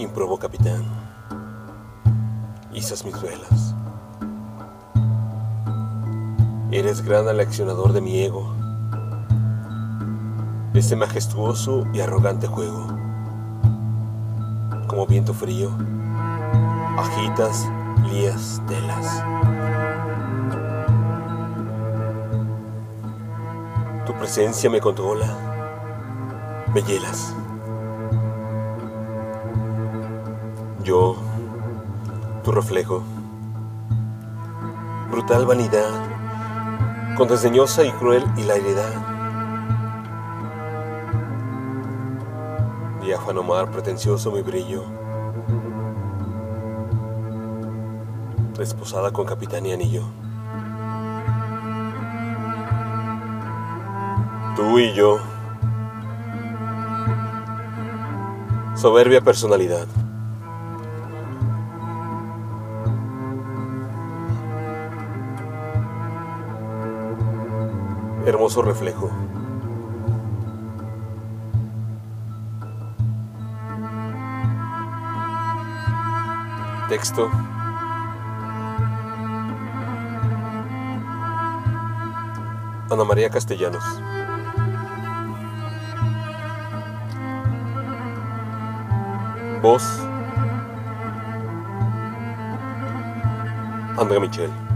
Improbo capitán, izas mis velas. Eres gran aleccionador de mi ego, este majestuoso y arrogante juego. Como viento frío, agitas, lías, telas. Tu presencia me controla, me hielas. Yo, tu reflejo, brutal vanidad, con desdeñosa y cruel hilaridad. Diáfano mar pretencioso mi brillo, desposada con capitán y anillo. Tú y yo, soberbia personalidad. Hermoso reflejo. Texto. Ana María Castellanos. Voz. Andrea Michel.